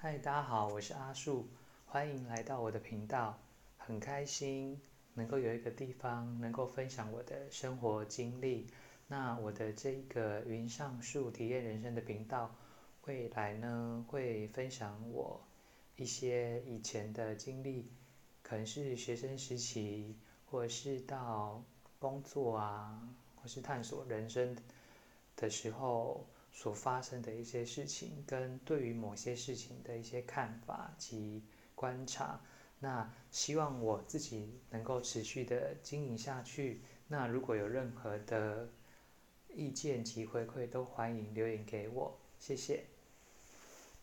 嗨，大家好，我是阿树，欢迎来到我的频道。很开心能够有一个地方能够分享我的生活经历。那我的这个云上树体验人生的频道，未来呢会分享我一些以前的经历，可能是学生时期，或者是到工作啊，或是探索人生的时候。所发生的一些事情，跟对于某些事情的一些看法及观察，那希望我自己能够持续的经营下去。那如果有任何的意见及回馈，都欢迎留言给我，谢谢。